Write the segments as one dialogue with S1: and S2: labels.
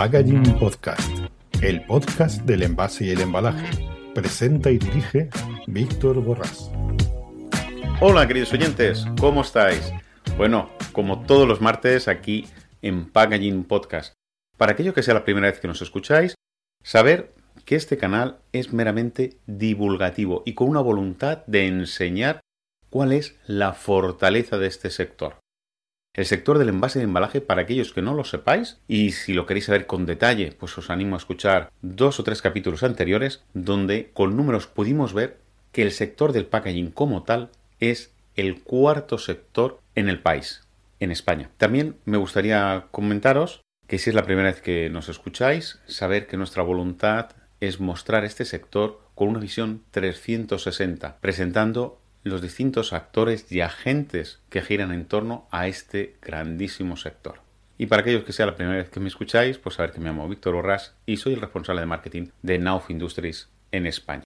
S1: Packaging Podcast, el podcast del envase y el embalaje. Presenta y dirige Víctor Borrás.
S2: Hola queridos oyentes, ¿cómo estáis? Bueno, como todos los martes aquí en Packaging Podcast. Para aquello que sea la primera vez que nos escucháis, saber que este canal es meramente divulgativo y con una voluntad de enseñar cuál es la fortaleza de este sector. El sector del envase de embalaje, para aquellos que no lo sepáis, y si lo queréis saber con detalle, pues os animo a escuchar dos o tres capítulos anteriores, donde con números pudimos ver que el sector del packaging como tal es el cuarto sector en el país, en España. También me gustaría comentaros que si es la primera vez que nos escucháis, saber que nuestra voluntad es mostrar este sector con una visión 360, presentando los distintos actores y agentes que giran en torno a este grandísimo sector. Y para aquellos que sea la primera vez que me escucháis, pues saber que me llamo Víctor Borrás y soy el responsable de marketing de Nauf Industries en España.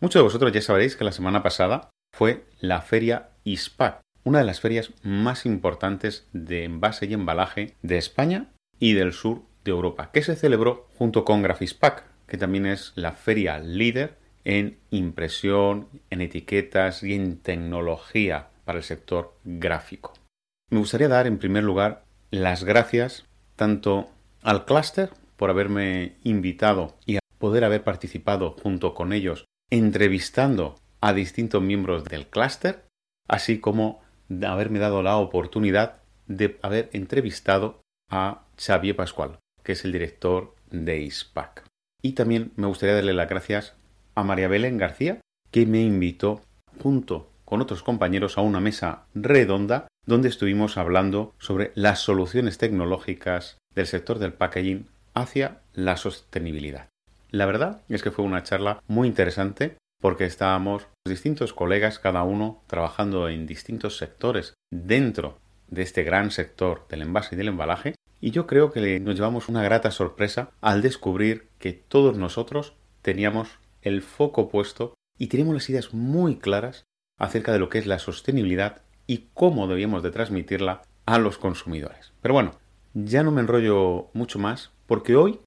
S2: Muchos de vosotros ya sabréis que la semana pasada fue la feria ISPAC, una de las ferias más importantes de envase y embalaje de España y del sur de Europa, que se celebró junto con Grafispac, que también es la feria líder en impresión, en etiquetas y en tecnología para el sector gráfico. Me gustaría dar en primer lugar las gracias tanto al clúster por haberme invitado y a poder haber participado junto con ellos entrevistando a distintos miembros del clúster, así como haberme dado la oportunidad de haber entrevistado a Xavier Pascual, que es el director de ISPAC. Y también me gustaría darle las gracias a María Belén García, que me invitó junto con otros compañeros a una mesa redonda donde estuvimos hablando sobre las soluciones tecnológicas del sector del packaging hacia la sostenibilidad. La verdad es que fue una charla muy interesante porque estábamos distintos colegas, cada uno trabajando en distintos sectores dentro de este gran sector del envase y del embalaje, y yo creo que nos llevamos una grata sorpresa al descubrir que todos nosotros teníamos el foco puesto y tenemos las ideas muy claras acerca de lo que es la sostenibilidad y cómo debíamos de transmitirla a los consumidores. Pero bueno, ya no me enrollo mucho más porque hoy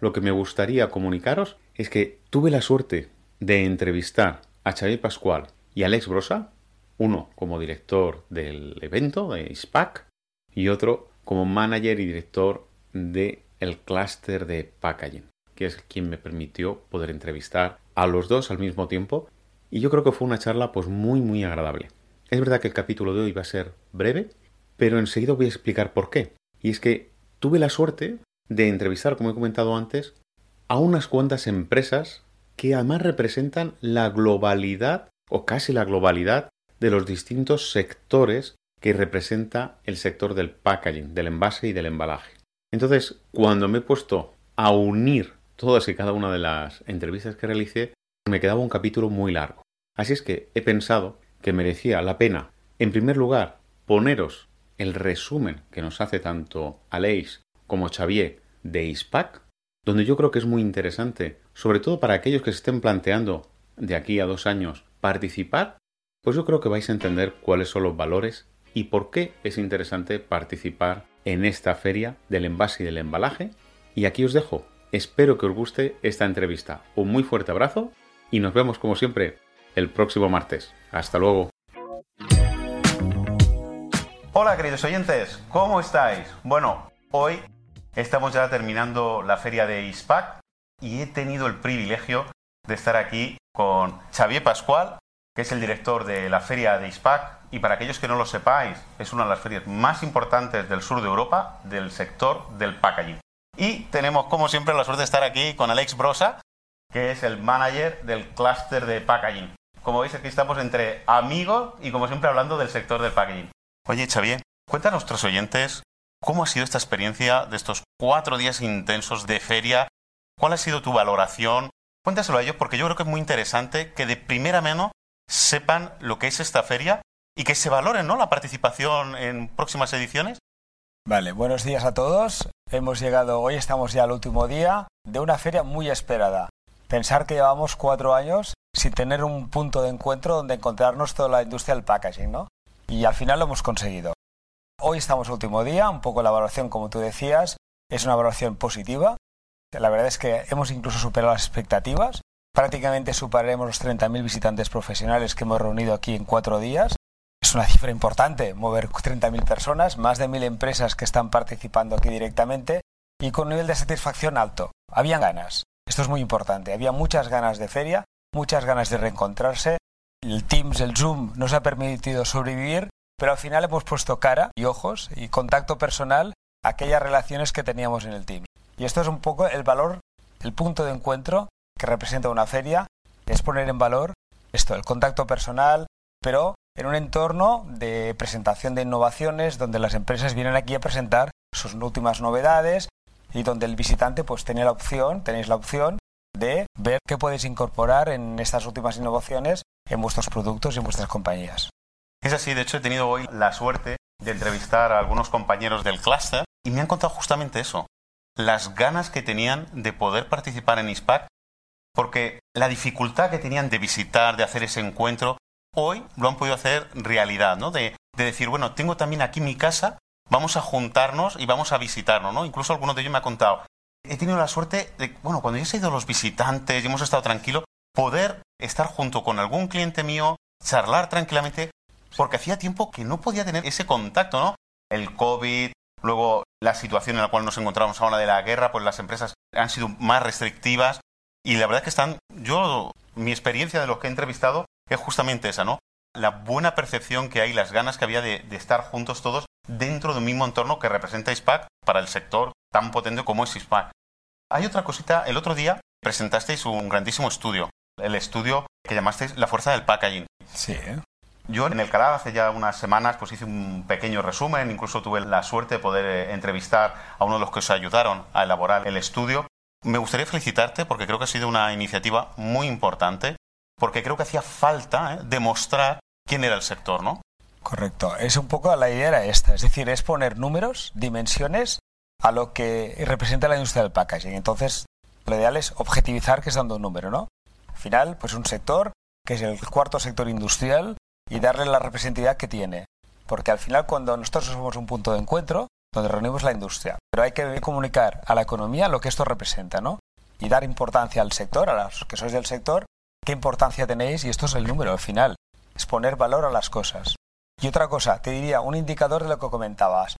S2: lo que me gustaría comunicaros es que tuve la suerte de entrevistar a Xavier Pascual y a Alex Brosa, uno como director del evento de ISPAC y otro como manager y director del el clúster de packaging que es quien me permitió poder entrevistar a los dos al mismo tiempo y yo creo que fue una charla pues muy muy agradable. Es verdad que el capítulo de hoy va a ser breve, pero enseguida voy a explicar por qué. Y es que tuve la suerte de entrevistar, como he comentado antes, a unas cuantas empresas que además representan la globalidad o casi la globalidad de los distintos sectores que representa el sector del packaging, del envase y del embalaje. Entonces, cuando me he puesto a unir todas y cada una de las entrevistas que realicé, me quedaba un capítulo muy largo. Así es que he pensado que merecía la pena, en primer lugar, poneros el resumen que nos hace tanto Aleix como Xavier de ISPAC, donde yo creo que es muy interesante, sobre todo para aquellos que se estén planteando de aquí a dos años participar, pues yo creo que vais a entender cuáles son los valores y por qué es interesante participar en esta feria del envase y del embalaje. Y aquí os dejo Espero que os guste esta entrevista. Un muy fuerte abrazo y nos vemos como siempre el próximo martes. Hasta luego. Hola queridos oyentes, ¿cómo estáis? Bueno, hoy estamos ya terminando la feria de ISPAC y he tenido el privilegio de estar aquí con Xavier Pascual, que es el director de la feria de ISPAC y para aquellos que no lo sepáis, es una de las ferias más importantes del sur de Europa del sector del packaging. Y tenemos, como siempre, la suerte de estar aquí con Alex Brosa, que es el manager del clúster de packaging. Como veis, aquí estamos entre amigos y, como siempre, hablando del sector del packaging. Oye, Xavier, cuéntanos a nuestros oyentes cómo ha sido esta experiencia de estos cuatro días intensos de feria. ¿Cuál ha sido tu valoración? Cuéntaselo a ellos porque yo creo que es muy interesante que de primera mano sepan lo que es esta feria y que se valoren ¿no? la participación en próximas ediciones.
S3: Vale, buenos días a todos. Hemos llegado, hoy estamos ya al último día de una feria muy esperada. Pensar que llevamos cuatro años sin tener un punto de encuentro donde encontrarnos toda la industria del packaging, ¿no? Y al final lo hemos conseguido. Hoy estamos último día, un poco la evaluación como tú decías. es una valoración positiva. La verdad es que hemos incluso superado las expectativas. Prácticamente superaremos los 30.000 visitantes profesionales que hemos reunido aquí en cuatro días. Es una cifra importante, mover 30.000 personas, más de 1.000 empresas que están participando aquí directamente y con un nivel de satisfacción alto. Habían ganas. Esto es muy importante. Había muchas ganas de feria, muchas ganas de reencontrarse. El Teams, el Zoom nos ha permitido sobrevivir, pero al final hemos puesto cara y ojos y contacto personal a aquellas relaciones que teníamos en el Teams. Y esto es un poco el valor, el punto de encuentro que representa una feria, es poner en valor esto, el contacto personal, pero en un entorno de presentación de innovaciones donde las empresas vienen aquí a presentar sus últimas novedades y donde el visitante pues tiene la opción, tenéis la opción de ver qué podéis incorporar en estas últimas innovaciones en vuestros productos y en vuestras compañías.
S2: Es así, de hecho he tenido hoy la suerte de entrevistar a algunos compañeros del cluster y me han contado justamente eso, las ganas que tenían de poder participar en ISPAC, porque la dificultad que tenían de visitar, de hacer ese encuentro, hoy lo han podido hacer realidad, ¿no? De, de decir, bueno, tengo también aquí mi casa, vamos a juntarnos y vamos a visitarnos, ¿no? Incluso alguno de ellos me ha contado, he tenido la suerte de, bueno, cuando ya se han ido los visitantes y hemos estado tranquilos, poder estar junto con algún cliente mío, charlar tranquilamente, porque hacía tiempo que no podía tener ese contacto, ¿no? El COVID, luego la situación en la cual nos encontramos ahora de la guerra, pues las empresas han sido más restrictivas y la verdad es que están, yo, mi experiencia de los que he entrevistado es justamente esa, ¿no? La buena percepción que hay, las ganas que había de, estar juntos todos dentro de un mismo entorno que representa ISPAC para el sector tan potente como es ISPAC. Hay otra cosita, el otro día presentasteis un grandísimo estudio, el estudio que llamasteis La fuerza del packaging.
S3: Sí. ¿eh?
S2: Yo en el canal hace ya unas semanas pues hice un pequeño resumen, incluso tuve la suerte de poder eh, entrevistar a uno de los que os ayudaron a elaborar el estudio. Me gustaría felicitarte porque creo que ha sido una iniciativa muy importante porque creo que hacía falta ¿eh? demostrar quién era el sector, ¿no?
S3: Correcto. Es un poco la idea era esta, es decir, es poner números, dimensiones a lo que representa la industria del packaging. Entonces, lo ideal es objetivizar que es dando un número, ¿no? Al final, pues un sector que es el cuarto sector industrial y darle la representatividad que tiene. Porque al final, cuando nosotros somos un punto de encuentro, donde reunimos la industria, pero hay que comunicar a la economía lo que esto representa, ¿no? Y dar importancia al sector, a los que sois del sector, qué importancia tenéis y esto es el número al final, es poner valor a las cosas. Y otra cosa, te diría un indicador de lo que comentabas.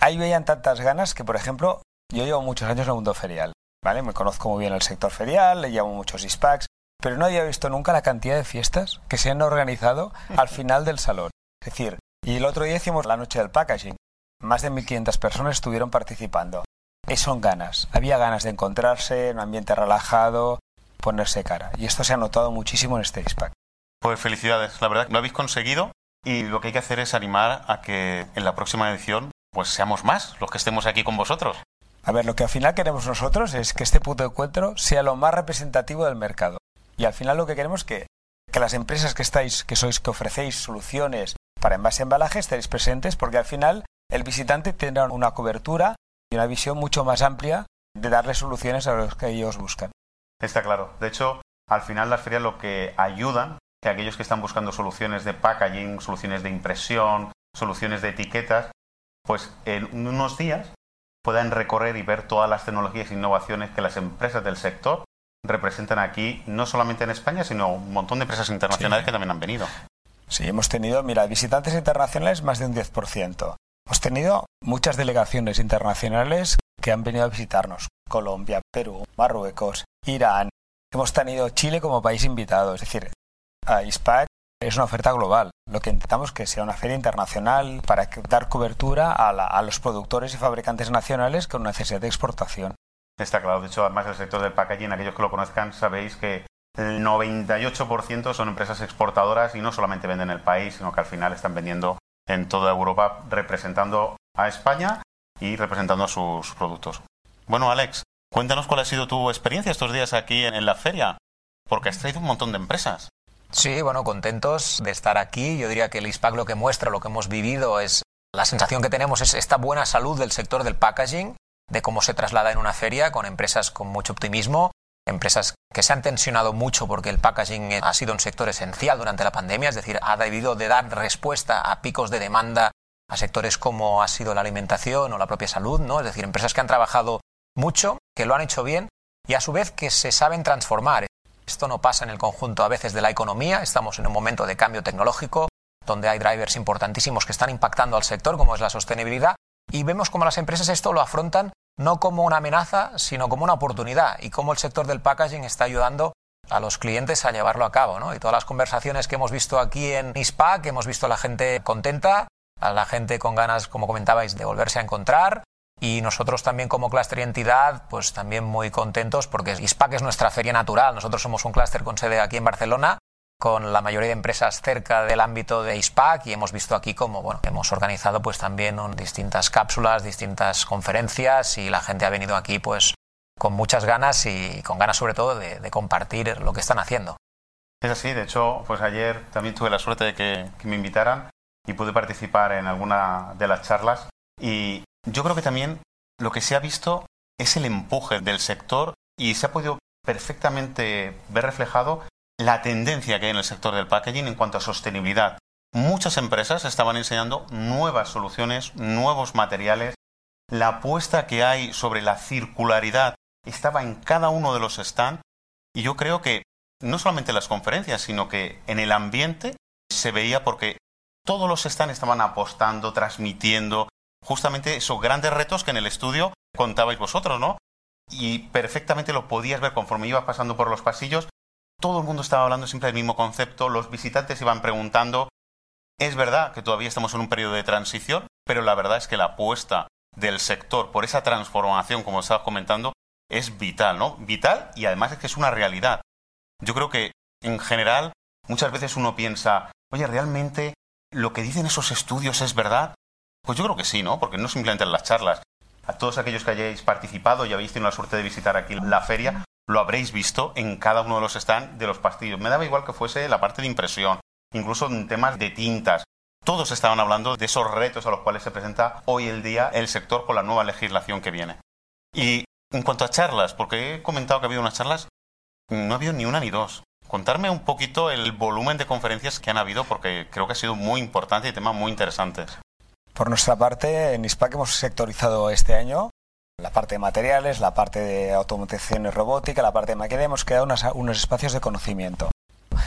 S3: Ahí veían tantas ganas que, por ejemplo, yo llevo muchos años en el mundo ferial, ¿vale? Me conozco muy bien el sector ferial, le llamo muchos ISPACs, pero no había visto nunca la cantidad de fiestas que se han organizado al final del salón. Es decir, y el otro día hicimos la noche del packaging. Más de 1.500 personas estuvieron participando. Y son ganas. Había ganas de encontrarse en un ambiente relajado, ponerse cara. Y esto se ha notado muchísimo en este ISPAC.
S2: Pues felicidades, la verdad lo habéis conseguido y lo que hay que hacer es animar a que en la próxima edición pues seamos más los que estemos aquí con vosotros.
S3: A ver, lo que al final queremos nosotros es que este punto de encuentro sea lo más representativo del mercado. Y al final lo que queremos es que, que las empresas que estáis, que sois, que ofrecéis soluciones para envase embalaje estéis presentes porque al final el visitante tendrá una cobertura y una visión mucho más amplia de darle soluciones a los que ellos buscan.
S2: Está claro. De hecho, al final las ferias lo que ayudan que aquellos que están buscando soluciones de packaging, soluciones de impresión, soluciones de etiquetas, pues en unos días puedan recorrer y ver todas las tecnologías e innovaciones que las empresas del sector representan aquí, no solamente en España, sino un montón de empresas internacionales que también han venido.
S3: Sí, hemos tenido, mira, visitantes internacionales más de un 10%. Hemos tenido muchas delegaciones internacionales que han venido a visitarnos. Colombia, Perú, Marruecos, Irán. Hemos tenido Chile como país invitado. Es decir, a ISPAC es una oferta global. Lo que intentamos es que sea una feria internacional para dar cobertura a, a los productores y fabricantes nacionales con necesidad de exportación.
S2: Está claro. De hecho, además del sector del packaging, aquellos que lo conozcan sabéis que el 98% son empresas exportadoras y no solamente venden en el país, sino que al final están vendiendo en toda Europa representando a España y representando a sus productos. Bueno, Alex, cuéntanos cuál ha sido tu experiencia estos días aquí en la feria, porque has traído un montón de empresas.
S4: Sí, bueno, contentos de estar aquí. Yo diría que el ISPAC lo que muestra, lo que hemos vivido es la sensación que tenemos es esta buena salud del sector del packaging, de cómo se traslada en una feria con empresas con mucho optimismo, empresas que se han tensionado mucho porque el packaging ha sido un sector esencial durante la pandemia, es decir, ha debido de dar respuesta a picos de demanda a sectores como ha sido la alimentación o la propia salud, ¿no? Es decir, empresas que han trabajado mucho, que lo han hecho bien y a su vez que se saben transformar. Esto no pasa en el conjunto a veces de la economía, estamos en un momento de cambio tecnológico donde hay drivers importantísimos que están impactando al sector, como es la sostenibilidad, y vemos cómo las empresas esto lo afrontan no como una amenaza, sino como una oportunidad, y cómo el sector del packaging está ayudando a los clientes a llevarlo a cabo. ¿no? Y todas las conversaciones que hemos visto aquí en ISPAC, hemos visto a la gente contenta, a la gente con ganas, como comentabais, de volverse a encontrar, y nosotros también como clúster y entidad, pues también muy contentos porque ISPAC es nuestra feria natural. Nosotros somos un clúster con sede aquí en Barcelona, con la mayoría de empresas cerca del ámbito de ISPAC y hemos visto aquí como bueno, hemos organizado pues también distintas cápsulas, distintas conferencias y la gente ha venido aquí pues con muchas ganas y con ganas sobre todo de, compartir lo que están haciendo.
S2: Es así, de hecho, pues ayer también tuve la suerte de que, me invitaran y pude participar en alguna de las charlas y yo creo que también lo que se ha visto es el empuje del sector y se ha podido perfectamente ver reflejado la tendencia que hay en el sector del packaging en cuanto a sostenibilidad. Muchas empresas estaban enseñando nuevas soluciones, nuevos materiales. La apuesta que hay sobre la circularidad estaba en cada uno de los stands y yo creo que no solamente en las conferencias, sino que en el ambiente se veía porque todos los stands estaban apostando, transmitiendo justamente esos grandes retos que en el estudio contabais vosotros, ¿no? Y perfectamente lo podías ver conforme ibas pasando por los pasillos. Todo el mundo estaba hablando siempre del mismo concepto, los visitantes iban preguntando. Es verdad que todavía estamos en un periodo de transición, pero la verdad es que la apuesta del sector por esa transformación, como estabas comentando, es vital, ¿no? Vital y además es que es una realidad. Yo creo que, en general, muchas veces uno piensa, oye, ¿realmente lo que dicen esos estudios es verdad? Pues yo creo que sí, ¿no? Porque no simplemente en las charlas. A todos aquellos que hayáis participado y habéis tenido la suerte de visitar aquí la feria, lo habréis visto en cada uno de los stands de los pastillos. Me daba igual que fuese la parte de impresión, incluso en temas de tintas. Todos estaban hablando de esos retos a los cuales se presenta hoy el día el sector con la nueva legislación que viene. Y en cuanto a charlas, porque he comentado que ha habido unas charlas, no ha habido ni una ni dos. Contarme un poquito el volumen de conferencias que han habido, porque creo que ha sido muy importante y temas muy interesantes.
S3: Por nuestra parte, en ISPAC hemos sectorizado este año la parte de materiales, la parte de automatización y robótica, la parte de maquinaria, hemos creado unos espacios de conocimiento.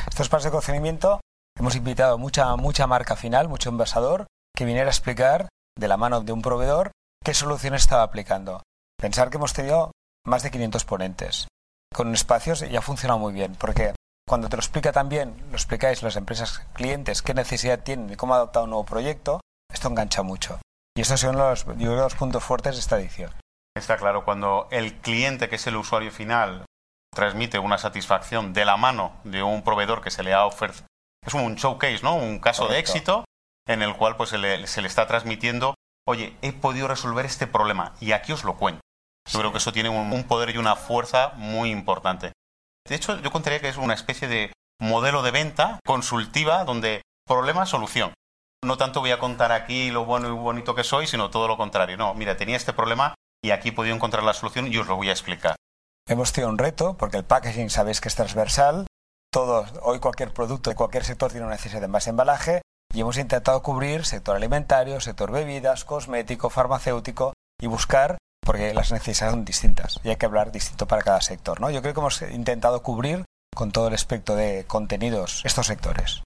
S3: Estos espacios de conocimiento hemos invitado mucha, mucha marca final, mucho envasador, que viniera a explicar de la mano de un proveedor qué soluciones estaba aplicando. Pensar que hemos tenido más de 500 ponentes. Con espacios ya ha funcionado muy bien, porque cuando te lo explica también, lo explicáis las empresas clientes qué necesidad tienen y cómo adoptar un nuevo proyecto, esto engancha mucho. Y estos son los, los puntos fuertes de esta edición.
S2: Está claro, cuando el cliente, que es el usuario final, transmite una satisfacción de la mano de un proveedor que se le ha ofrecido, es un showcase, ¿no? Un caso de éxito en el cual pues, se, le, está transmitiendo, oye, he podido resolver este problema y aquí os lo cuento. Yo creo que eso tiene un, un, poder y una fuerza muy importante. De hecho, yo contaría que es una especie de modelo de venta consultiva donde problema-solución no tanto voy a contar aquí lo bueno y bonito que soy, sino todo lo contrario. No, mira, tenía este problema y aquí he podido encontrar la solución y os lo voy a explicar.
S3: Hemos tenido un reto porque el packaging sabéis que es transversal. Todos, hoy cualquier producto de cualquier sector tiene una necesidad de envase embalaje y hemos intentado cubrir sector alimentario, sector bebidas, cosmético, farmacéutico y buscar porque las necesidades son distintas y hay que hablar distinto para cada sector. ¿no? Yo creo que hemos intentado cubrir con todo el espectro de contenidos estos sectores.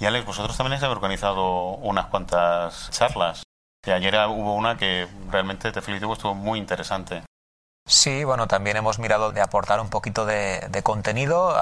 S2: Y Alex, vosotros también habéis organizado unas cuantas charlas. Ayer hubo una que realmente te felicito, estuvo muy interesante.
S4: Sí, bueno, también hemos mirado de aportar un poquito de, contenido,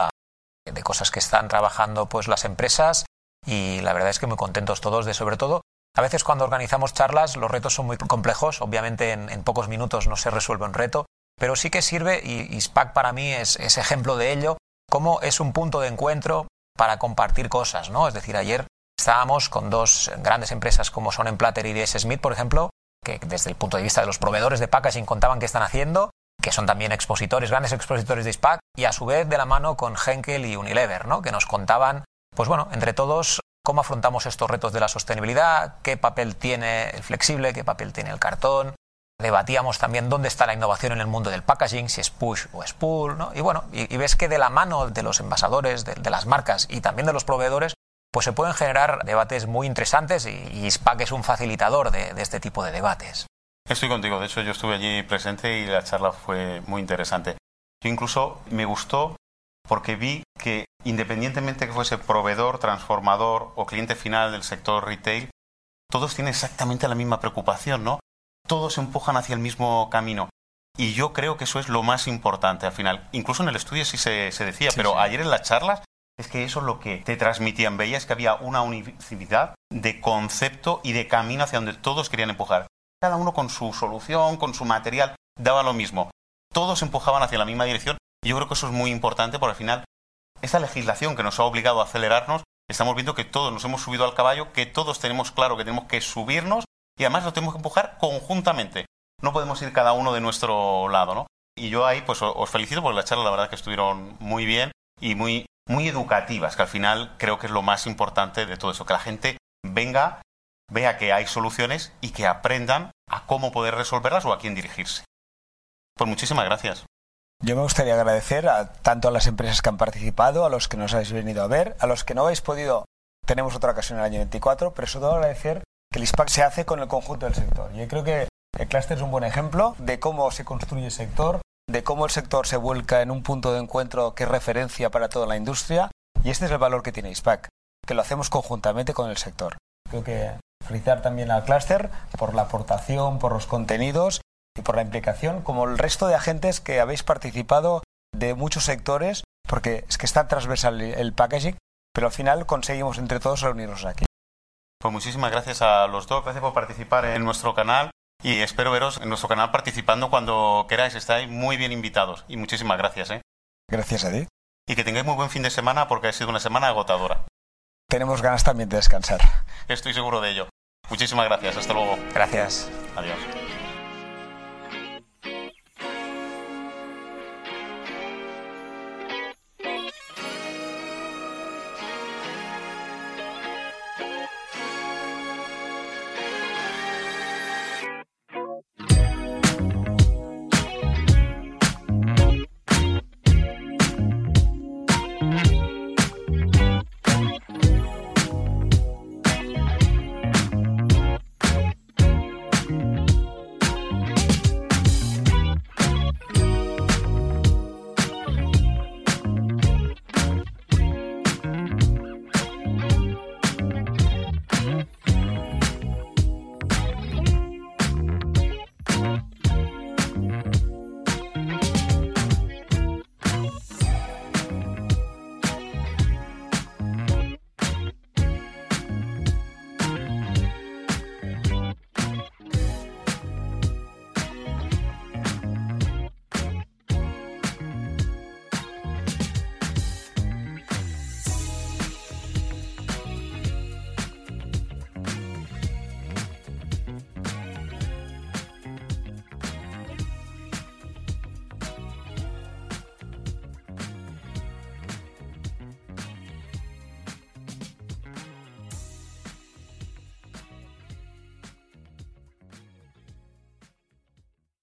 S4: de cosas que están trabajando pues las empresas y la verdad es que muy contentos todos de sobre todo. A veces cuando organizamos charlas los retos son muy complejos, obviamente en, pocos minutos no se resuelve un reto, pero sí que sirve y, y SPAC para mí es, es ejemplo de ello, cómo es un punto de encuentro para compartir cosas, ¿no? Es decir, ayer estábamos con dos grandes empresas como son Emplater y DS Smith, por ejemplo, que desde el punto de vista de los proveedores de packaging contaban qué están haciendo, que son también expositores, grandes expositores de SPAC, y a su vez de la mano con Henkel y Unilever, ¿no? Que nos contaban, pues bueno, entre todos cómo afrontamos estos retos de la sostenibilidad, qué papel tiene el flexible, qué papel tiene el cartón, Debatíamos también dónde está la innovación en el mundo del packaging, si es push o es pull, ¿no? Y bueno, y, ves que de la mano de los envasadores, de, las marcas y también de los proveedores, pues se pueden generar debates muy interesantes y, SPAC es un facilitador de, de este tipo de debates.
S2: Estoy contigo, de hecho yo estuve allí presente y la charla fue muy interesante. Yo incluso me gustó porque vi que independientemente que fuese proveedor, transformador o cliente final del sector retail, todos tienen exactamente la misma preocupación, ¿no? Todos se empujan hacia el mismo camino. Y yo creo que eso es lo más importante al final. Incluso en el estudio sí se, decía, pero ayer en las charlas es que eso es lo que te transmitían. Veías que había una unicidad de concepto y de camino hacia donde todos querían empujar. Cada uno con su solución, con su material, daba lo mismo. Todos empujaban hacia la misma dirección y yo creo que eso es muy importante porque al final esta legislación que nos ha obligado a acelerarnos, estamos viendo que todos nos hemos subido al caballo, que todos tenemos claro que tenemos que subirnos y además lo tenemos que empujar conjuntamente. No podemos ir cada uno de nuestro lado, ¿no? Y yo ahí pues os felicito porque las charlas la verdad que estuvieron muy bien y muy, muy educativas, que al final creo que es lo más importante de todo eso, que la gente venga, vea que hay soluciones y que aprendan a cómo poder resolverlas o a quién dirigirse. Pues muchísimas gracias.
S3: Yo me gustaría agradecer a tanto a las empresas que han participado, a los que nos habéis venido a ver, a los que no habéis podido, tenemos otra ocasión en el año 24, pero sobre todo agradecer que el ISPAC se hace con el conjunto del sector. Yo creo que el clúster es un buen ejemplo de cómo se construye el sector, de cómo el sector se vuelca en un punto de encuentro que es referencia para toda la industria, y este es el valor que tiene ISPAC, que lo hacemos conjuntamente con el sector. Creo que felicitar también al clúster por la aportación, por los contenidos y por la implicación, como el resto de agentes que habéis participado de muchos sectores, porque es que está transversal el packaging, pero al final conseguimos entre todos reunirnos aquí.
S2: Pues muchísimas gracias a los dos, gracias por participar en nuestro canal y espero veros en nuestro canal participando cuando queráis, estáis muy bien invitados y muchísimas gracias. ¿eh?
S3: Gracias a ti.
S2: Y que tengáis muy buen fin de semana porque ha sido una semana agotadora.
S3: Tenemos ganas también de descansar.
S2: Estoy seguro de ello. Muchísimas gracias, hasta luego.
S4: Gracias.
S2: Adiós.